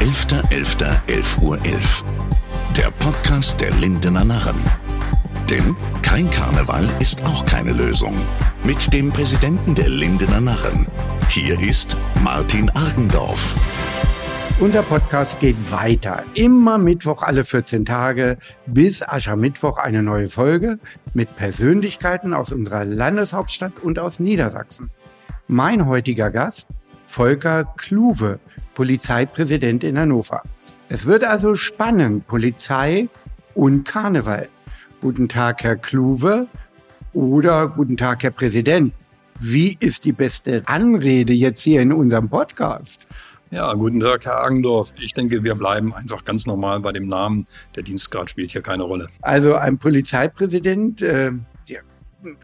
11.11.11 Uhr. 11. Der Podcast der Lindener Narren. Denn kein Karneval ist auch keine Lösung. Mit dem Präsidenten der Lindener Narren. Hier ist Martin Argendorf. Unser Podcast geht weiter. Immer Mittwoch alle 14 Tage bis Aschermittwoch eine neue Folge mit Persönlichkeiten aus unserer Landeshauptstadt und aus Niedersachsen. Mein heutiger Gast, Volker Kluwe, Polizeipräsident in Hannover. Es wird also spannend, Polizei und Karneval. Guten Tag, Herr Kluwe oder guten Tag, Herr Präsident. Wie ist die beste Anrede jetzt hier in unserem Podcast? Ja, guten Tag, Herr Agendorf. Ich denke, wir bleiben einfach ganz normal bei dem Namen. Der Dienstgrad spielt hier keine Rolle. Also ein Polizeipräsident, äh,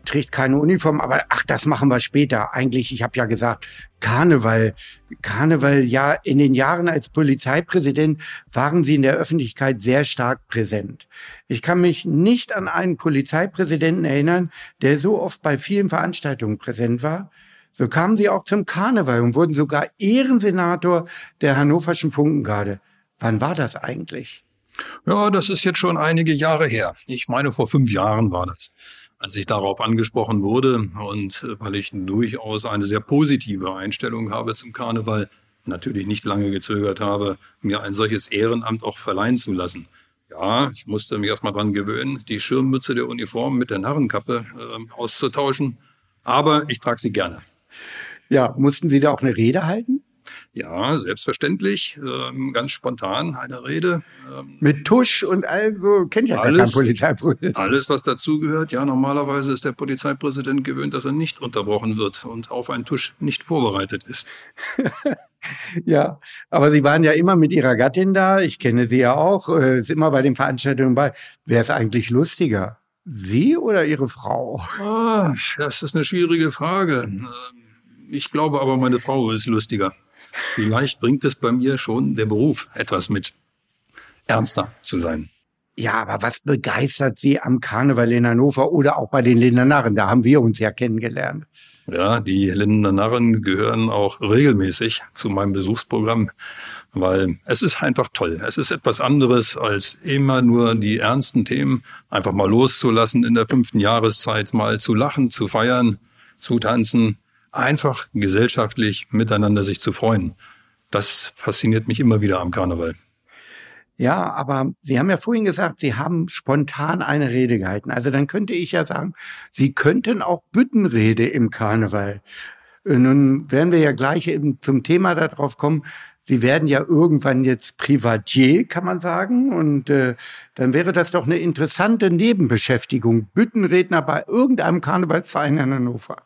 trägt keine Uniform, aber ach, das machen wir später. Eigentlich, ich habe ja gesagt, Karneval. Karneval, ja, in den Jahren als Polizeipräsident waren Sie in der Öffentlichkeit sehr stark präsent. Ich kann mich nicht an einen Polizeipräsidenten erinnern, der so oft bei vielen Veranstaltungen präsent war. So kamen sie auch zum Karneval und wurden sogar Ehrensenator der Hannoverschen Funkengarde. Wann war das eigentlich? Ja, das ist jetzt schon einige Jahre her. Ich meine, vor fünf Jahren war das. Als ich darauf angesprochen wurde und weil ich durchaus eine sehr positive Einstellung habe zum Karneval, natürlich nicht lange gezögert habe, mir ein solches Ehrenamt auch verleihen zu lassen. Ja, ich musste mich erstmal dran gewöhnen, die Schirmmütze der Uniform mit der Narrenkappe äh, auszutauschen. Aber ich trage sie gerne. Ja, mussten Sie da auch eine Rede halten? Ja, selbstverständlich. Ähm, ganz spontan eine Rede. Ähm, Mit Tusch und also kennt ja alles, kein Polizeipräsident. Alles, was dazugehört. Ja, normalerweise ist der Polizeipräsident gewöhnt, dass er nicht unterbrochen wird und auf einen Tusch nicht vorbereitet ist. ja, aber Sie waren ja immer mit Ihrer Gattin da. Ich kenne Sie ja auch. Äh, ist immer bei den Veranstaltungen bei. Wäre es eigentlich lustiger? Sie oder Ihre Frau? Ah, das ist eine schwierige Frage. Ähm, ich glaube aber, meine Frau ist lustiger. Vielleicht bringt es bei mir schon der Beruf etwas mit, ernster zu sein. Ja, aber was begeistert Sie am Karneval in Hannover oder auch bei den Lindernarren? Da haben wir uns ja kennengelernt. Ja, die Lindernarren gehören auch regelmäßig zu meinem Besuchsprogramm, weil es ist einfach toll. Es ist etwas anderes als immer nur die ernsten Themen einfach mal loszulassen in der fünften Jahreszeit, mal zu lachen, zu feiern, zu tanzen einfach gesellschaftlich miteinander sich zu freuen. Das fasziniert mich immer wieder am Karneval. Ja, aber Sie haben ja vorhin gesagt, Sie haben spontan eine Rede gehalten. Also dann könnte ich ja sagen, Sie könnten auch Büttenrede im Karneval. Äh, nun werden wir ja gleich eben zum Thema darauf kommen. Sie werden ja irgendwann jetzt Privatier, kann man sagen. Und äh, dann wäre das doch eine interessante Nebenbeschäftigung. Büttenredner bei irgendeinem Karnevalsverein in Hannover.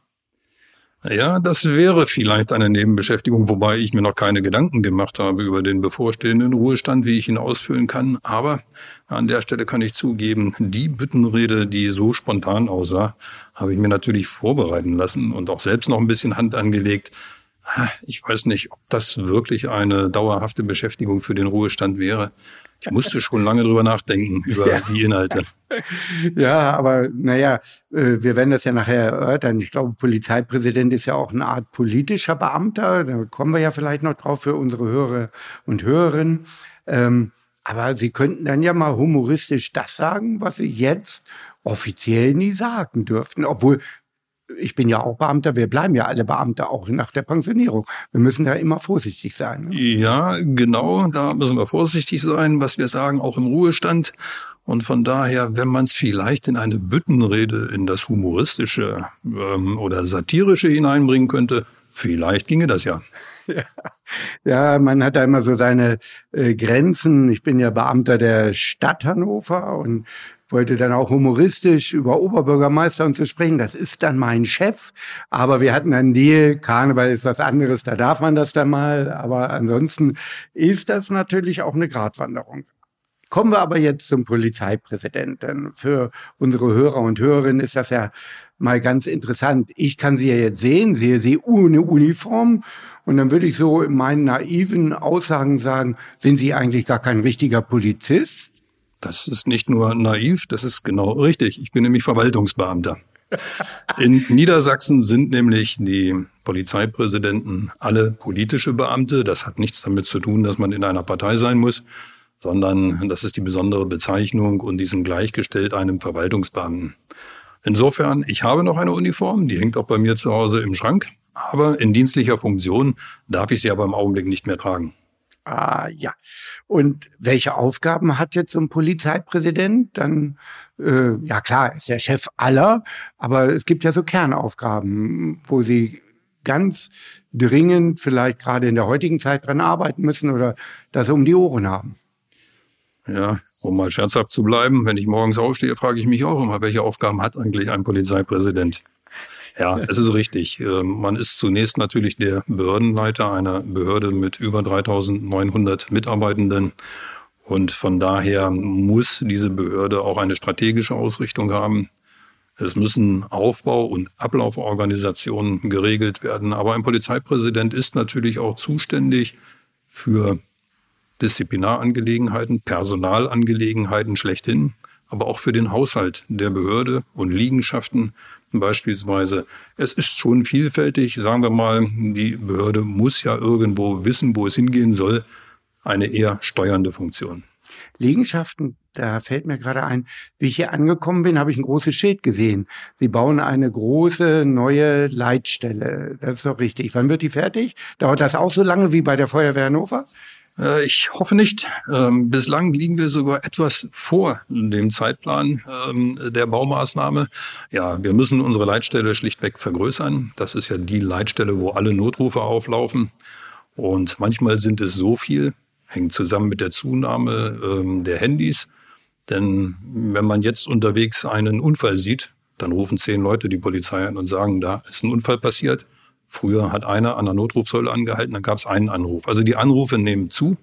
Ja, das wäre vielleicht eine Nebenbeschäftigung, wobei ich mir noch keine Gedanken gemacht habe über den bevorstehenden Ruhestand, wie ich ihn ausfüllen kann. Aber an der Stelle kann ich zugeben, die Büttenrede, die so spontan aussah, habe ich mir natürlich vorbereiten lassen und auch selbst noch ein bisschen Hand angelegt. Ich weiß nicht, ob das wirklich eine dauerhafte Beschäftigung für den Ruhestand wäre. Ich musste schon lange drüber nachdenken, über ja. die Inhalte. Ja, aber naja, äh, wir werden das ja nachher erörtern. Ich glaube, Polizeipräsident ist ja auch eine Art politischer Beamter. Da kommen wir ja vielleicht noch drauf für unsere Hörer und Hörerinnen. Ähm, aber Sie könnten dann ja mal humoristisch das sagen, was Sie jetzt offiziell nie sagen dürften. Obwohl ich bin ja auch Beamter, wir bleiben ja alle Beamte auch nach der Pensionierung. Wir müssen da immer vorsichtig sein. Ne? Ja, genau, da müssen wir vorsichtig sein, was wir sagen, auch im Ruhestand. Und von daher, wenn man es vielleicht in eine Büttenrede, in das Humoristische ähm, oder Satirische hineinbringen könnte, vielleicht ginge das ja. Ja. man hat da immer so seine äh, Grenzen. Ich bin ja Beamter der Stadt Hannover und wollte dann auch humoristisch über Oberbürgermeister und zu sprechen. Das ist dann mein Chef. Aber wir hatten einen Deal. Karneval ist was anderes. Da darf man das dann mal. Aber ansonsten ist das natürlich auch eine Gratwanderung. Kommen wir aber jetzt zum Polizeipräsidenten. Für unsere Hörer und Hörerinnen ist das ja mal ganz interessant. Ich kann Sie ja jetzt sehen, sehe Sie ohne Uniform. Und dann würde ich so in meinen naiven Aussagen sagen, sind Sie eigentlich gar kein richtiger Polizist? Das ist nicht nur naiv, das ist genau richtig. Ich bin nämlich Verwaltungsbeamter. In Niedersachsen sind nämlich die Polizeipräsidenten alle politische Beamte. Das hat nichts damit zu tun, dass man in einer Partei sein muss, sondern das ist die besondere Bezeichnung und die sind gleichgestellt einem Verwaltungsbeamten. Insofern, ich habe noch eine Uniform, die hängt auch bei mir zu Hause im Schrank, aber in dienstlicher Funktion darf ich sie aber im Augenblick nicht mehr tragen. Ah ja. Und welche Aufgaben hat jetzt so ein Polizeipräsident? Dann, äh, ja klar, ist der Chef aller, aber es gibt ja so Kernaufgaben, wo sie ganz dringend vielleicht gerade in der heutigen Zeit dran arbeiten müssen oder das um die Ohren haben. Ja, um mal scherzhaft zu bleiben, wenn ich morgens aufstehe, frage ich mich auch immer, welche Aufgaben hat eigentlich ein Polizeipräsident? Ja, es ist richtig. Ähm, man ist zunächst natürlich der Behördenleiter einer Behörde mit über 3900 Mitarbeitenden. Und von daher muss diese Behörde auch eine strategische Ausrichtung haben. Es müssen Aufbau- und Ablauforganisationen geregelt werden. Aber ein Polizeipräsident ist natürlich auch zuständig für Disziplinarangelegenheiten, Personalangelegenheiten schlechthin, aber auch für den Haushalt der Behörde und Liegenschaften beispielsweise. Es ist schon vielfältig, sagen wir mal, die Behörde muss ja irgendwo wissen, wo es hingehen soll, eine eher steuernde Funktion. Liegenschaften, da fällt mir gerade ein, wie ich hier angekommen bin, habe ich ein großes Schild gesehen. Sie bauen eine große neue Leitstelle. Das ist doch richtig. Wann wird die fertig? Dauert das auch so lange wie bei der Feuerwehr Hannover? Äh, ich hoffe nicht. Ähm, bislang liegen wir sogar etwas vor dem Zeitplan ähm, der Baumaßnahme. Ja, wir müssen unsere Leitstelle schlichtweg vergrößern. Das ist ja die Leitstelle, wo alle Notrufe auflaufen. Und manchmal sind es so viel, hängt zusammen mit der Zunahme ähm, der Handys. Denn wenn man jetzt unterwegs einen Unfall sieht, dann rufen zehn Leute die Polizei an und sagen, da ist ein Unfall passiert. Früher hat einer an der Notrufsäule angehalten, dann gab es einen Anruf. Also die Anrufe nehmen zu.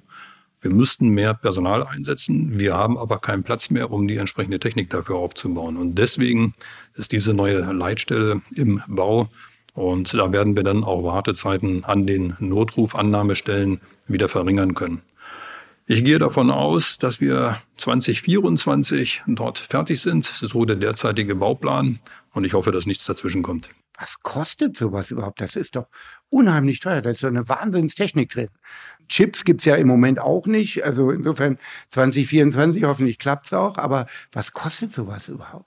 Wir müssten mehr Personal einsetzen. Wir haben aber keinen Platz mehr, um die entsprechende Technik dafür aufzubauen. Und deswegen ist diese neue Leitstelle im Bau. Und da werden wir dann auch Wartezeiten an den Notrufannahmestellen wieder verringern können. Ich gehe davon aus, dass wir 2024 dort fertig sind. So der derzeitige Bauplan. Und ich hoffe, dass nichts dazwischen kommt was kostet sowas überhaupt? Das ist doch unheimlich teuer. Da ist so eine Wahnsinnstechnik drin. Chips gibt's ja im Moment auch nicht. Also insofern 2024 hoffentlich klappt's auch. Aber was kostet sowas überhaupt?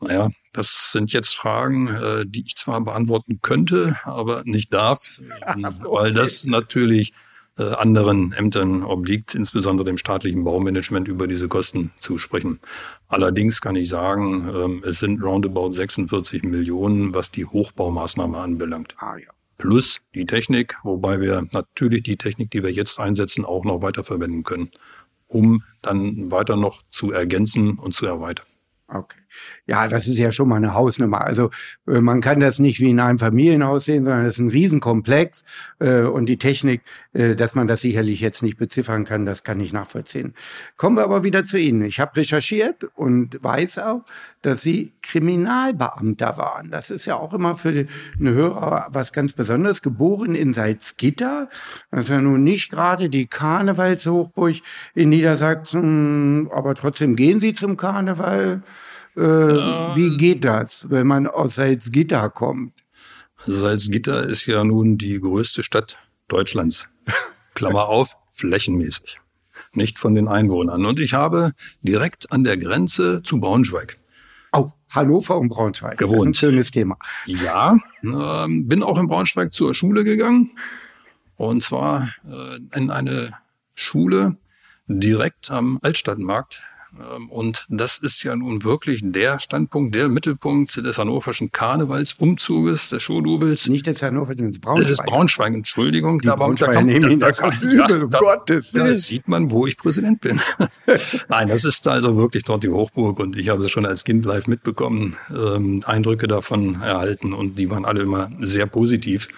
Naja, das sind jetzt Fragen, äh, die ich zwar beantworten könnte, aber nicht darf, weil das natürlich anderen Ämtern obliegt, insbesondere dem staatlichen Baumanagement, über diese Kosten zu sprechen. Allerdings kann ich sagen, ähm, es sind roundabout 46 Millionen, was die Hochbaumaßnahme anbelangt. Ah, ja. Plus die Technik, wobei wir natürlich die Technik, die wir jetzt einsetzen, auch noch weiterverwenden können, um dann weiter noch zu ergänzen und zu erweitern. Okay. Ja, das ist ja schon mal eine Hausnummer. Also äh, man kann das nicht wie in einem Familienhaus sehen, sondern das ist ein Riesenkomplex äh, und die Technik, äh, dass man das sicherlich jetzt nicht beziffern kann, das kann ich nachvollziehen. Kommen wir aber wieder zu Ihnen. Ich habe recherchiert und weiß auch, dass Sie Kriminalbeamter waren. Das ist ja auch immer für eine Hörer was ganz Besonderes. Geboren in Salzgitter, das ist ja nun nicht gerade die Karnevalshochburg in Niedersachsen, aber trotzdem gehen Sie zum Karneval. Äh, ja. Wie geht das, wenn man aus Salzgitter kommt? Salzgitter ist ja nun die größte Stadt Deutschlands. Klammer auf, flächenmäßig. Nicht von den Einwohnern. Und ich habe direkt an der Grenze zu Braunschweig. Oh, Hannover und Braunschweig. Gewohnt. Das ist ein schönes Thema. Ja, äh, bin auch in Braunschweig zur Schule gegangen. Und zwar äh, in eine Schule direkt am Altstadtmarkt und das ist ja nun wirklich der Standpunkt, der Mittelpunkt des hannoverschen Karnevalsumzuges, des Schuhdubels. Nicht des Hannoverschen, des Braunschweig. Des Braunschweig, Entschuldigung. Die aber da, kommt, da, da, kommt, übel, da, Gottes Da sieht man, wo ich Präsident bin. Nein, das ist also wirklich dort die Hochburg und ich habe es schon als Kind live mitbekommen, ähm, Eindrücke davon erhalten und die waren alle immer sehr positiv.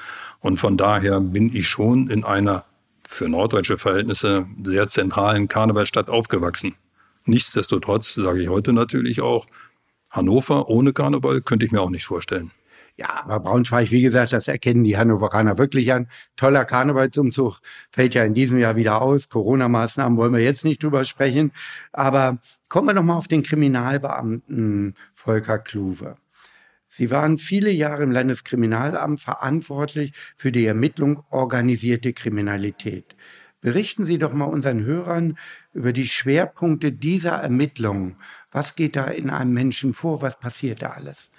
Und von daher bin ich schon in einer für norddeutsche Verhältnisse sehr zentralen Karnevalstadt aufgewachsen. Nichtsdestotrotz sage ich heute natürlich auch, Hannover ohne Karneval könnte ich mir auch nicht vorstellen. Ja, aber Braunschweig, wie gesagt, das erkennen die Hannoveraner wirklich an. Toller Karnevalsumzug fällt ja in diesem Jahr wieder aus. Corona-Maßnahmen wollen wir jetzt nicht drüber sprechen. Aber kommen wir noch mal auf den Kriminalbeamten Volker Kluwe. Sie waren viele Jahre im Landeskriminalamt verantwortlich für die Ermittlung organisierte Kriminalität. Berichten Sie doch mal unseren Hörern über die Schwerpunkte dieser Ermittlungen. Was geht da in einem Menschen vor? Was passiert da alles?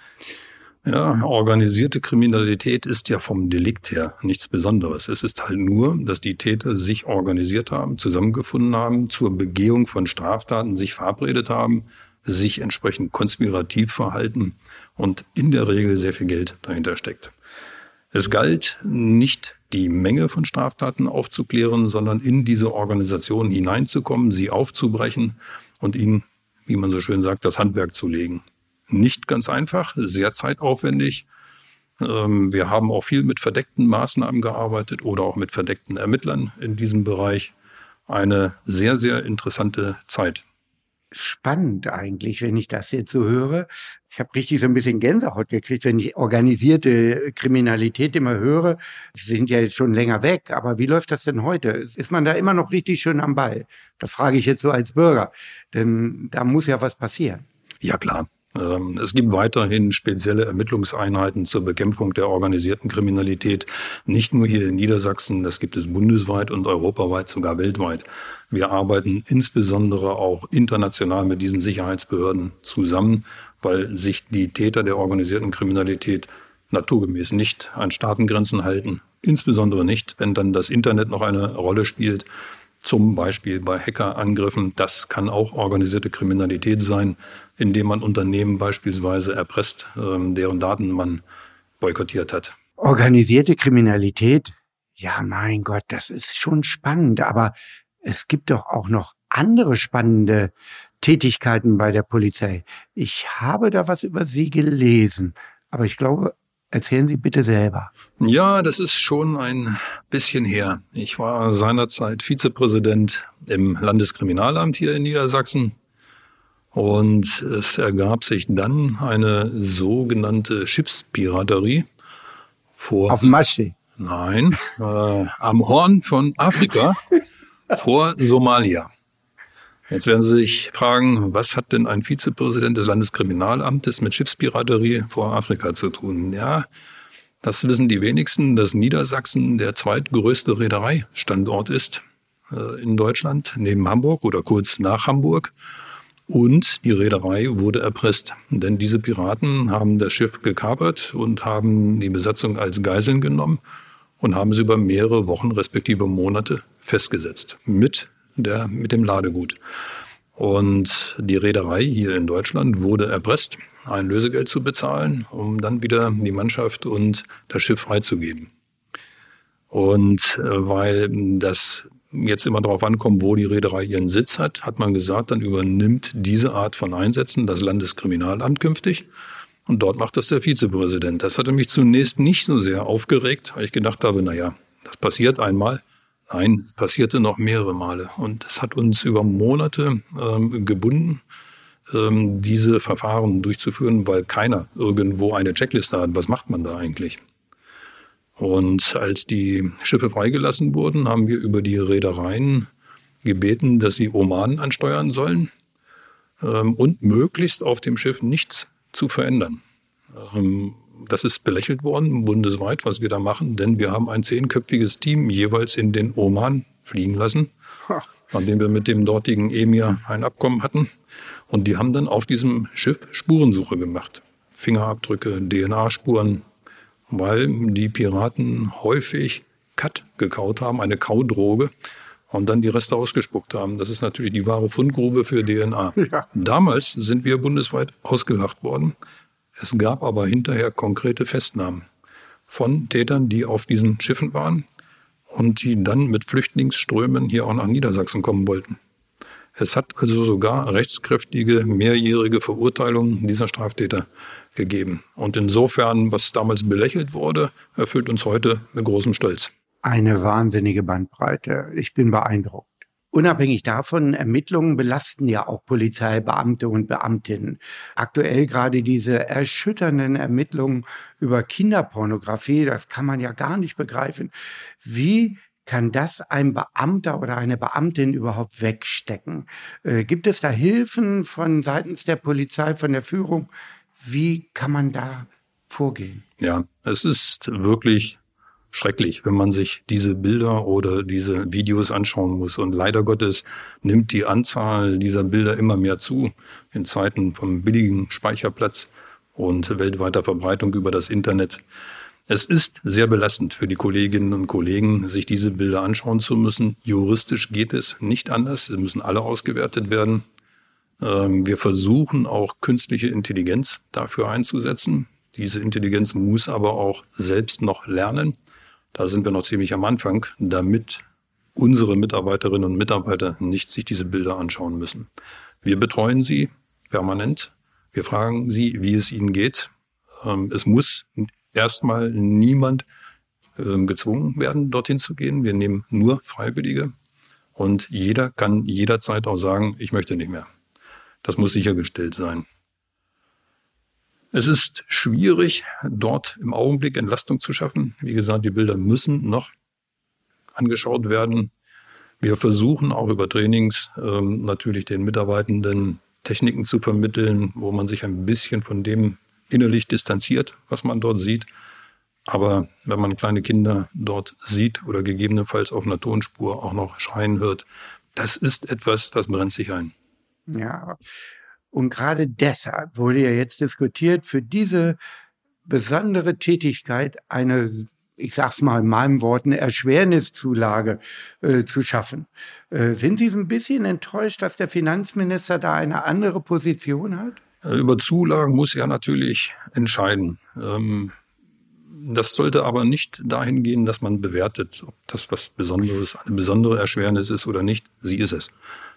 Ja, organisierte Kriminalität ist ja vom Delikt her nichts Besonderes. Es ist halt nur, dass die Täter sich organisiert haben, zusammengefunden haben, zur Begehung von Straftaten sich verabredet haben, sich entsprechend konspirativ verhalten und in der Regel sehr viel Geld dahinter steckt. Es galt nicht die Menge von Straftaten aufzuklären, sondern in diese Organisation hineinzukommen, sie aufzubrechen und ihnen, wie man so schön sagt, das Handwerk zu legen nicht ganz einfach, sehr zeitaufwendig. Ähm, wir haben auch viel mit verdeckten Maßnahmen gearbeitet oder auch mit verdeckten Ermittlern in diesem Bereich. Eine sehr, sehr interessante Zeit. Spannend eigentlich, wenn ich das jetzt so höre. Ich habe richtig so ein bisschen Gänsehaut gekriegt, wenn ich organisierte Kriminalität immer höre. Sie sind ja jetzt schon länger weg, aber wie läuft das denn heute? Ist man da immer noch richtig schön am Ball? Da frage ich jetzt so als Bürger, denn da muss ja was passieren. Ja klar, es gibt weiterhin spezielle Ermittlungseinheiten zur Bekämpfung der organisierten Kriminalität, nicht nur hier in Niedersachsen, das gibt es bundesweit und europaweit, sogar weltweit. Wir arbeiten insbesondere auch international mit diesen Sicherheitsbehörden zusammen, weil sich die Täter der organisierten Kriminalität naturgemäß nicht an Staatengrenzen halten, insbesondere nicht, wenn dann das Internet noch eine Rolle spielt zum Beispiel bei Hackerangriffen. Das kann auch organisierte Kriminalität sein, indem man Unternehmen beispielsweise erpresst, ähm, deren Daten man boykottiert hat. Organisierte Kriminalität? Ja, mein Gott, das ist schon spannend, aber es gibt doch auch noch andere spannende Tätigkeiten bei der Polizei. Ich habe da was über Sie gelesen, aber ich glaube, Erzählen Sie bitte selber. Ja, das ist schon ein bisschen her. Ich war seinerzeit Vizepräsident im Landeskriminalamt hier in Niedersachsen. Und es ergab sich dann eine sogenannte Schiffspiraterie vor. Auf dem Maschsee? Nein, äh, am Horn von Afrika vor Somalia. Jetzt werden Sie sich fragen, was hat denn ein Vizepräsident des Landeskriminalamtes mit Schiffspiraterie vor Afrika zu tun? Ja, das wissen die wenigsten, dass Niedersachsen der zweitgrößte Reedereistandort ist äh, in Deutschland, neben Hamburg oder kurz nach Hamburg. Und die Reederei wurde erpresst, denn diese Piraten haben das Schiff gekapert und haben die Besatzung als Geiseln genommen und haben sie über mehrere Wochen respektive Monate festgesetzt mit der, mit dem Ladegut. Und die Reederei hier in Deutschland wurde erpresst, ein Lösegeld zu bezahlen, um dann wieder die Mannschaft und das Schiff freizugeben. Und äh, weil das jetzt immer darauf ankommt, wo die Reederei ihren Sitz hat, hat man gesagt, dann übernimmt diese Art von Einsätzen das Landeskriminalamt künftig. Und dort macht das der Vizepräsident. Das hatte mich zunächst nicht so sehr aufgeregt, weil ich gedacht habe, na ja, das passiert einmal. Nein, es passierte noch mehrere Male. Und es hat uns über Monate ähm, gebunden, ähm, diese Verfahren durchzuführen, weil keiner irgendwo eine Checkliste hat. Was macht man da eigentlich? Und als die Schiffe freigelassen wurden, haben wir über die Reedereien gebeten, dass sie Oman ansteuern sollen ähm, und möglichst auf dem Schiff nichts zu verändern. Ähm, das ist belächelt worden bundesweit, was wir da machen, denn wir haben ein zehnköpfiges Team jeweils in den Oman fliegen lassen, nachdem wir mit dem dortigen Emir ein Abkommen hatten. Und die haben dann auf diesem Schiff Spurensuche gemacht. Fingerabdrücke, DNA-Spuren, weil die Piraten häufig Kat gekaut haben, eine Kaudroge, und dann die Reste ausgespuckt haben. Das ist natürlich die wahre Fundgrube für DNA. Ja. Damals sind wir bundesweit ausgelacht worden. Es gab aber hinterher konkrete Festnahmen von Tätern, die auf diesen Schiffen waren und die dann mit Flüchtlingsströmen hier auch nach Niedersachsen kommen wollten. Es hat also sogar rechtskräftige mehrjährige Verurteilungen dieser Straftäter gegeben. Und insofern, was damals belächelt wurde, erfüllt uns heute mit großem Stolz. Eine wahnsinnige Bandbreite. Ich bin beeindruckt. Unabhängig davon, Ermittlungen belasten ja auch Polizeibeamte und Beamtinnen. Aktuell gerade diese erschütternden Ermittlungen über Kinderpornografie, das kann man ja gar nicht begreifen. Wie kann das ein Beamter oder eine Beamtin überhaupt wegstecken? Äh, gibt es da Hilfen von seitens der Polizei, von der Führung? Wie kann man da vorgehen. Ja, es ist wirklich schrecklich, wenn man sich diese Bilder oder diese Videos anschauen muss. Und leider Gottes nimmt die Anzahl dieser Bilder immer mehr zu in Zeiten vom billigen Speicherplatz und weltweiter Verbreitung über das Internet. Es ist sehr belastend für die Kolleginnen und Kollegen, sich diese Bilder anschauen zu müssen. Juristisch geht es nicht anders. Sie müssen alle ausgewertet werden. Ähm, wir versuchen auch künstliche Intelligenz dafür einzusetzen. Diese Intelligenz muss aber auch selbst noch lernen. Da sind wir noch ziemlich am Anfang, damit unsere Mitarbeiterinnen und Mitarbeiter nicht sich diese Bilder anschauen müssen. Wir betreuen sie permanent. Wir fragen sie, wie es ihnen geht. Ähm, es muss erstmal niemand ähm, gezwungen werden, dorthin zu gehen. Wir nehmen nur Freiwillige und jeder kann jederzeit auch sagen, ich möchte nicht mehr. Das muss sichergestellt sein. Es ist schwierig, dort im Augenblick Entlastung zu schaffen. Wie gesagt, die Bilder müssen noch angeschaut werden. Wir versuchen auch über Trainings ähm, natürlich den Mitarbeitenden Techniken zu vermitteln, wo man sich ein bisschen von dem innerlich distanziert, was man dort sieht. Aber wenn man kleine Kinder dort sieht oder gegebenenfalls auf einer Tonspur auch noch schreien hört, das ist etwas, das brennt sich ein. Ja, und gerade deshalb wurde ja jetzt diskutiert, für diese besondere Tätigkeit eine, ich sag's mal in meinen Worten, Erschwerniszulage äh, zu schaffen. Äh, sind Sie ein bisschen enttäuscht, dass der Finanzminister da eine andere Position hat? Äh, über Zulagen muss er natürlich entscheiden. Ähm, das sollte aber nicht dahin gehen, dass man bewertet, ob das was Besonderes, eine besondere Erschwernis ist oder nicht. Sie ist es.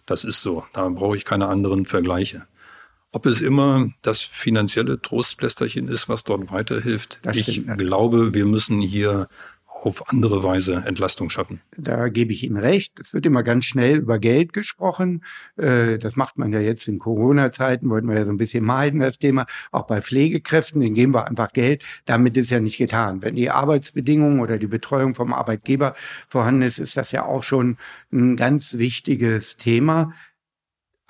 Das ist so. Da brauche ich keine anderen Vergleiche. Ob es immer das finanzielle Trostplästerchen ist, was dort weiterhilft, ich glaube, wir müssen hier auf andere Weise Entlastung schaffen. Da gebe ich Ihnen recht. Es wird immer ganz schnell über Geld gesprochen. Äh, das macht man ja jetzt in Corona-Zeiten, wollten wir ja so ein bisschen meiden, das Thema. Auch bei Pflegekräften, denen geben wir einfach Geld. Damit ist ja nicht getan. Wenn die Arbeitsbedingungen oder die Betreuung vom Arbeitgeber vorhanden ist, ist das ja auch schon ein ganz wichtiges Thema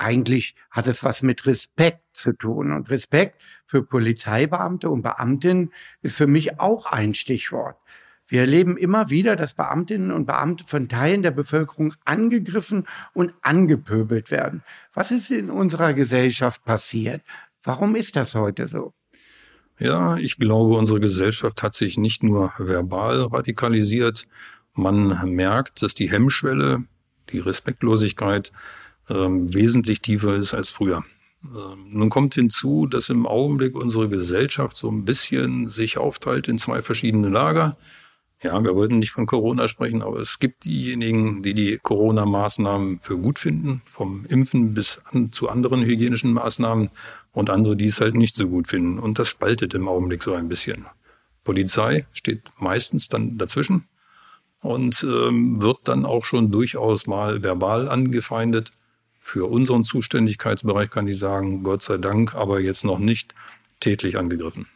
eigentlich hat es was mit Respekt zu tun. Und Respekt für Polizeibeamte und Beamtinnen ist für mich auch ein Stichwort. Wir erleben immer wieder, dass Beamtinnen und Beamte von Teilen der Bevölkerung angegriffen und angepöbelt werden. Was ist in unserer Gesellschaft passiert? Warum ist das heute so? Ja, ich glaube, unsere Gesellschaft hat sich nicht nur verbal radikalisiert. Man merkt, dass die Hemmschwelle, die Respektlosigkeit ähm, wesentlich tiefer ist als früher. Ähm, nun kommt hinzu, dass im Augenblick unsere Gesellschaft so ein bisschen sich aufteilt in zwei verschiedene Lager. Ja, wir wollten nicht von Corona sprechen, aber es gibt diejenigen, die die Corona-Maßnahmen für gut finden, vom Impfen bis an, zu anderen hygienischen Maßnahmen und andere, die es halt nicht so gut finden. Und das spaltet im Augenblick so ein bisschen. Polizei steht meistens dann dazwischen und ähm, wird dann auch schon durchaus mal verbal angefeindet. Für unseren Zuständigkeitsbereich kann ich sagen, Gott sei Dank, aber jetzt noch nicht tätlich angegriffen.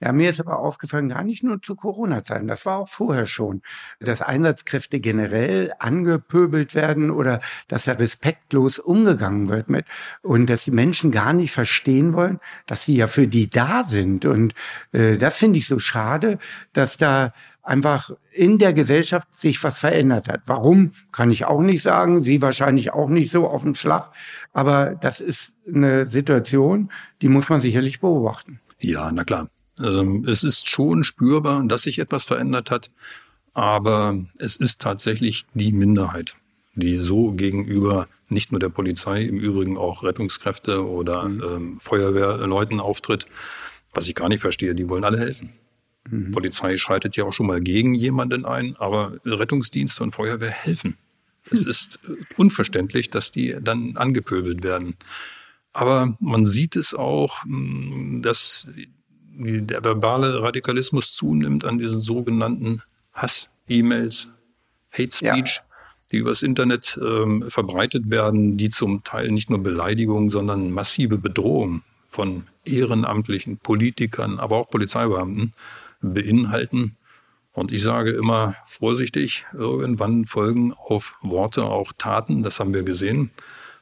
Ja, mir ist aber aufgefallen, gar nicht nur zu Corona-Zeiten, das war auch vorher schon, dass Einsatzkräfte generell angepöbelt werden oder dass da respektlos umgegangen wird mit und dass die Menschen gar nicht verstehen wollen, dass sie ja für die da sind. Und äh, das finde ich so schade, dass da einfach in der Gesellschaft sich was verändert hat. Warum, kann ich auch nicht sagen. Sie wahrscheinlich auch nicht so auf dem Schlag. Aber das ist eine Situation, die muss man sicherlich beobachten. Ja, na klar. Ähm, es ist schon spürbar, dass sich etwas verändert hat. Aber es ist tatsächlich die Minderheit, die so gegenüber nicht nur der Polizei, im Übrigen auch Rettungskräfte oder mhm. ähm, Feuerwehrleuten auftritt. Was ich gar nicht verstehe, die wollen alle helfen. Mhm. Polizei schreitet ja auch schon mal gegen jemanden ein, aber Rettungsdienste und Feuerwehr helfen. Es hm. ist äh, unverständlich, dass die dann angepöbelt werden. Aber man sieht es auch, hm, dass der verbale Radikalismus zunimmt an diesen sogenannten Hass-E-Mails, Hate Speech, ja. die übers Internet ähm, verbreitet werden, die zum Teil nicht nur Beleidigungen, sondern massive Bedrohungen von ehrenamtlichen Politikern, aber auch Polizeibeamten beinhalten. Und ich sage immer vorsichtig, irgendwann folgen auf Worte auch Taten. Das haben wir gesehen.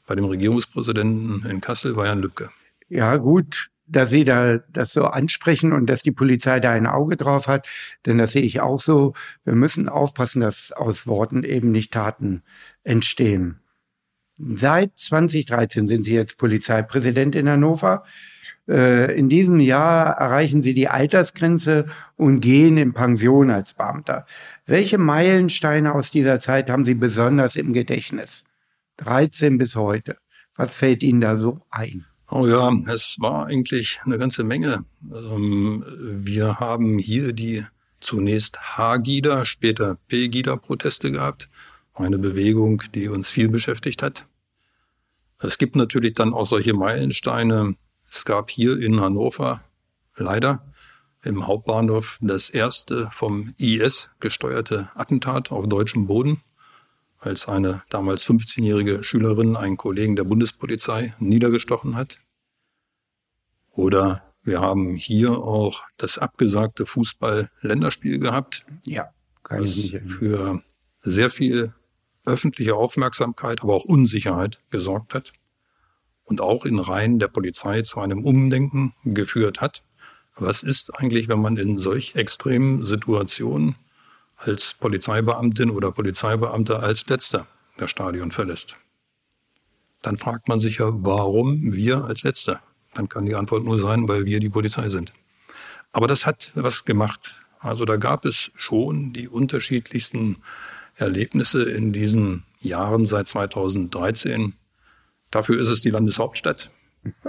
Bei dem Regierungspräsidenten in Kassel war ja ein Lücke. Ja, gut. dass Sie da das so ansprechen und dass die Polizei da ein Auge drauf hat, denn das sehe ich auch so. Wir müssen aufpassen, dass aus Worten eben nicht Taten entstehen. Seit 2013 sind Sie jetzt Polizeipräsident in Hannover. Äh, in diesem Jahr erreichen Sie die Altersgrenze und gehen in Pension als Beamter. Welche Meilensteine aus dieser Zeit haben Sie besonders im Gedächtnis? 13 bis heute. Was fällt Ihnen da so ein? Oh ja, es war eigentlich eine ganze Menge. Ähm, wir haben hier die zunächst H-Gida, später P-Gida-Proteste gehabt. Eine Bewegung, die uns viel beschäftigt hat. Es gibt natürlich dann auch solche Meilensteine. Es gab hier in Hannover leider im Hauptbahnhof das erste vom IS gesteuerte Attentat auf deutschem Boden, als eine damals 15-jährige Schülerin einen Kollegen der Bundespolizei niedergestochen hat. Oder wir haben hier auch das abgesagte Fußball-Länderspiel gehabt. Ja, kann was ich für sehr viel öffentliche Aufmerksamkeit, aber auch Unsicherheit gesorgt hat und auch in Reihen der Polizei zu einem Umdenken geführt hat. Was ist eigentlich, wenn man in solch extremen Situationen als Polizeibeamtin oder Polizeibeamter als Letzter das Stadion verlässt? Dann fragt man sich ja, warum wir als Letzter? Dann kann die Antwort nur sein, weil wir die Polizei sind. Aber das hat was gemacht. Also da gab es schon die unterschiedlichsten Erlebnisse in diesen Jahren seit 2013. Dafür ist es die Landeshauptstadt.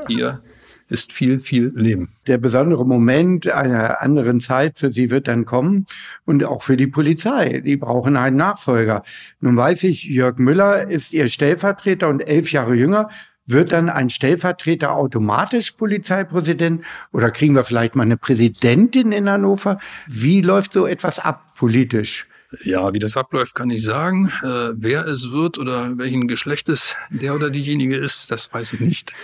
Hier ist viel, viel Leben. Der besondere Moment einer anderen Zeit für Sie wird dann kommen und auch für die Polizei. Die brauchen einen Nachfolger. Nun weiß ich, Jörg Müller ist Ihr Stellvertreter und elf Jahre jünger. Wird dann ein Stellvertreter automatisch Polizeipräsident oder kriegen wir vielleicht mal eine Präsidentin in Hannover? Wie läuft so etwas ab politisch? Ja, wie das abläuft, kann ich sagen. Äh, wer es wird oder welchen Geschlechtes der oder diejenige ist, das weiß ich nicht.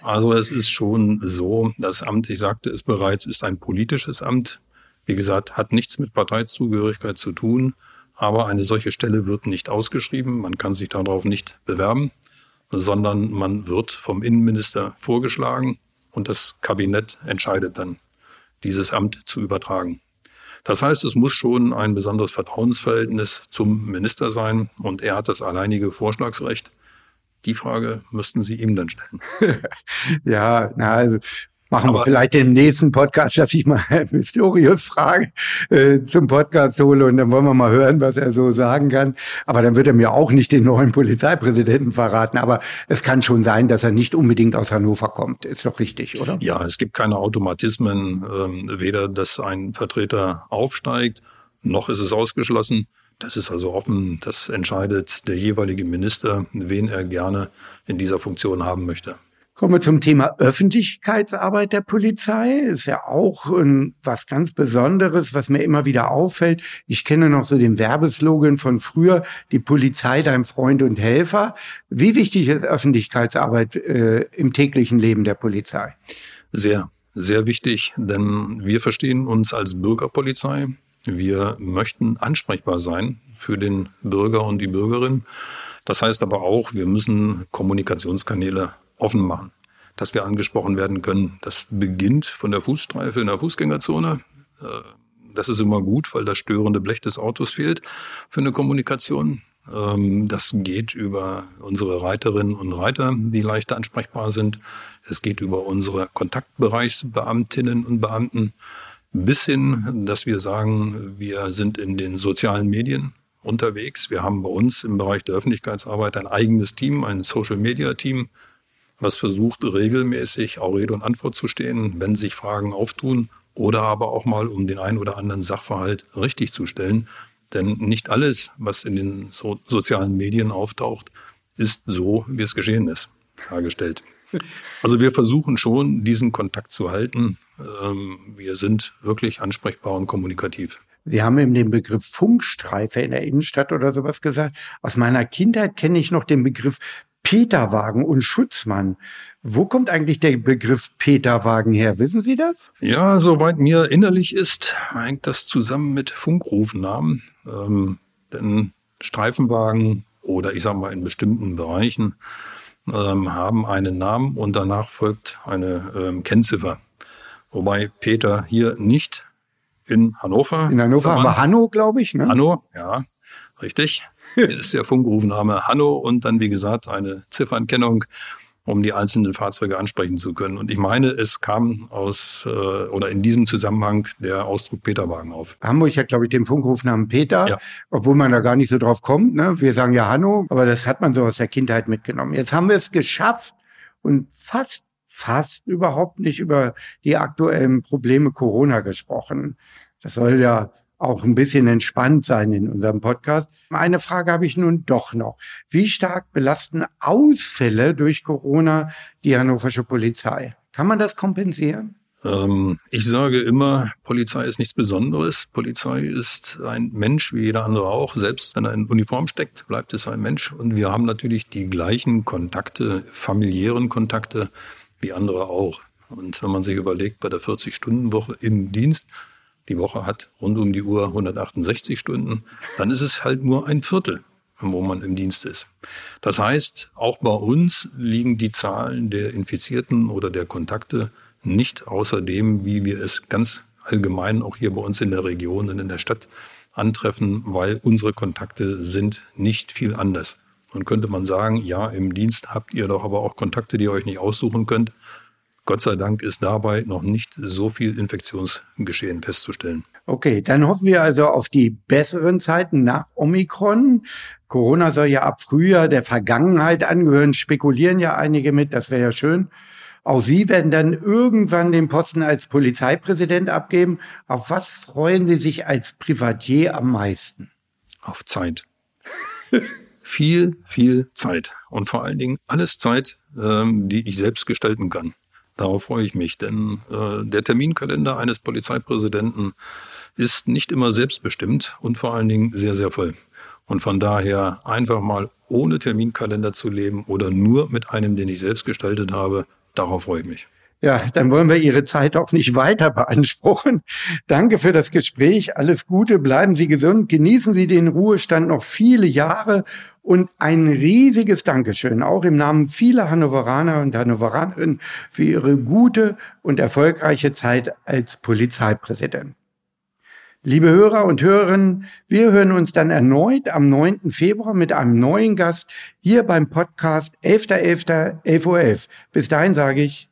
Also es ist schon so, das Amt, ich sagte es bereits, ist ein politisches Amt. Wie gesagt, hat nichts mit Parteizugehörigkeit zu tun, aber eine solche Stelle wird nicht ausgeschrieben. Man kann sich darauf nicht bewerben sondern man wird vom Innenminister vorgeschlagen und das Kabinett entscheidet dann, dieses Amt zu übertragen. Das heißt, es muss schon ein besonderes Vertrauensverhältnis zum Minister sein und er hat das alleinige Vorschlagsrecht. Die Frage müssten Sie ihm dann stellen. ja, na, also Machen Aber wir vielleicht im nächsten Podcast, dass ich mal Mysterius frage äh, zum Podcast hole und dann wollen wir mal hören, was er so sagen kann. Aber dann wird er mir auch nicht den neuen Polizeipräsidenten verraten. Aber es kann schon sein, dass er nicht unbedingt aus Hannover kommt. Ist doch richtig, oder? Ja, es gibt keine Automatismen, ähm, weder dass ein Vertreter aufsteigt, noch ist es ausgeschlossen. Das ist also offen. Das entscheidet der jeweilige Minister, wen er gerne in dieser Funktion haben möchte. Kommen wir zum Thema Öffentlichkeitsarbeit der Polizei. Ist ja auch ein, was ganz Besonderes, was mir immer wieder auffällt. Ich kenne noch so den Werbeslogan von früher, die Polizei, dein Freund und Helfer. Wie wichtig ist Öffentlichkeitsarbeit äh, im täglichen Leben der Polizei? Sehr, sehr wichtig, denn wir verstehen uns als Bürgerpolizei. Wir möchten ansprechbar sein für den Bürger und die Bürgerin. Das heißt aber auch, wir müssen Kommunikationskanäle offen machen, dass wir angesprochen werden können. Das beginnt von der Fußstreife in der Fußgängerzone. Äh, das ist immer gut, weil das störende Blech des Autos fehlt für eine Kommunikation. Ähm, das geht über unsere Reiterinnen und Reiter, die leicht ansprechbar sind. Es geht über unsere Kontaktbereichsbeamtinnen und Beamten bis hin, dass wir sagen, wir sind in den sozialen Medien unterwegs. Wir haben bei uns im Bereich der Öffentlichkeitsarbeit ein eigenes Team, ein Social Media Team, was versucht regelmäßig auch Rede und Antwort zu stehen, wenn sich Fragen auftun oder aber auch mal um den einen oder anderen Sachverhalt richtig zu stellen. Denn nicht alles, was in den so sozialen Medien auftaucht, ist so, wie es geschehen ist, dargestellt. Also wir versuchen schon, diesen Kontakt zu halten. Ähm, wir sind wirklich ansprechbar und kommunikativ. Sie haben eben den Begriff Funkstreife in der Innenstadt oder sowas gesagt. Aus meiner Kindheit kenne ich noch den Begriff Peterwagen und Schutzmann. Wo kommt eigentlich der Begriff Peterwagen her? Wissen Sie das? Ja, soweit mir innerlich ist, hängt das zusammen mit Funkrufnamen. Ähm, denn Streifenwagen oder ich sage mal in bestimmten Bereichen ähm, haben einen Namen und danach folgt eine ähm, Kennziffer. Wobei Peter hier nicht in Hannover. In Hannover verwandt. haben wir Hanno, glaube ich. Ne? Hanno, ja, richtig. Ist der Funkrufname Hanno und dann, wie gesagt, eine Ziffernkennung um die einzelnen Fahrzeuge ansprechen zu können. Und ich meine, es kam aus äh, oder in diesem Zusammenhang der Ausdruck Peterwagen auf. Hamburg hat, glaube ich, den Funkrufnamen Peter, ja. obwohl man da gar nicht so drauf kommt. Ne? Wir sagen ja Hanno, aber das hat man so aus der Kindheit mitgenommen. Jetzt haben wir es geschafft und fast fast überhaupt nicht über die aktuellen Probleme Corona gesprochen. Das soll ja auch ein bisschen entspannt sein in unserem Podcast. Eine Frage habe ich nun doch noch. Wie stark belasten Ausfälle durch Corona die hannoversche Polizei? Kann man das kompensieren? Ähm, ich sage immer, Polizei ist nichts Besonderes. Polizei ist ein Mensch wie jeder andere auch. Selbst wenn er in Uniform steckt, bleibt es ein Mensch. Und wir haben natürlich die gleichen Kontakte, familiären Kontakte wie andere auch. Und wenn man sich überlegt, bei der 40-Stunden-Woche im Dienst, die Woche hat rund um die Uhr 168 Stunden, dann ist es halt nur ein Viertel, wo man im Dienst ist. Das heißt, auch bei uns liegen die Zahlen der Infizierten oder der Kontakte nicht außer dem, wie wir es ganz allgemein auch hier bei uns in der Region und in der Stadt antreffen, weil unsere Kontakte sind nicht viel anders. Und könnte man sagen, ja, im Dienst habt ihr doch aber auch Kontakte, die ihr euch nicht aussuchen könnt. Gott sei Dank ist dabei noch nicht so viel Infektionsgeschehen festzustellen. Okay, dann hoffen wir also auf die besseren Zeiten nach Omikron. Corona soll ja ab Frühjahr der Vergangenheit angehören, spekulieren ja einige mit, das wäre ja schön. Auch Sie werden dann irgendwann den Posten als Polizeipräsident abgeben. Auf was freuen Sie sich als Privatier am meisten? Auf Zeit. viel, viel Zeit. Und vor allen Dingen alles Zeit, ähm, die ich selbst gestalten kann. Darauf freue ich mich, denn äh, der Terminkalender eines Polizeipräsidenten ist nicht immer selbstbestimmt und vor allen Dingen sehr, sehr voll. Und von daher einfach mal ohne Terminkalender zu leben oder nur mit einem, den ich selbst gestaltet habe, darauf freue ich mich. Ja, dann wollen wir Ihre Zeit auch nicht weiter beanspruchen. Danke für das Gespräch. Alles Gute. Bleiben Sie gesund. Genießen Sie den Ruhestand noch viele Jahre. Und ein riesiges Dankeschön auch im Namen vieler Hannoveraner und Hannoveranerinnen für Ihre gute und erfolgreiche Zeit als Polizeipräsident. Liebe Hörer und Hörerinnen, wir hören uns dann erneut am 9. Februar mit einem neuen Gast hier beim Podcast 11.11.11 .11 Uhr. 11. Bis dahin sage ich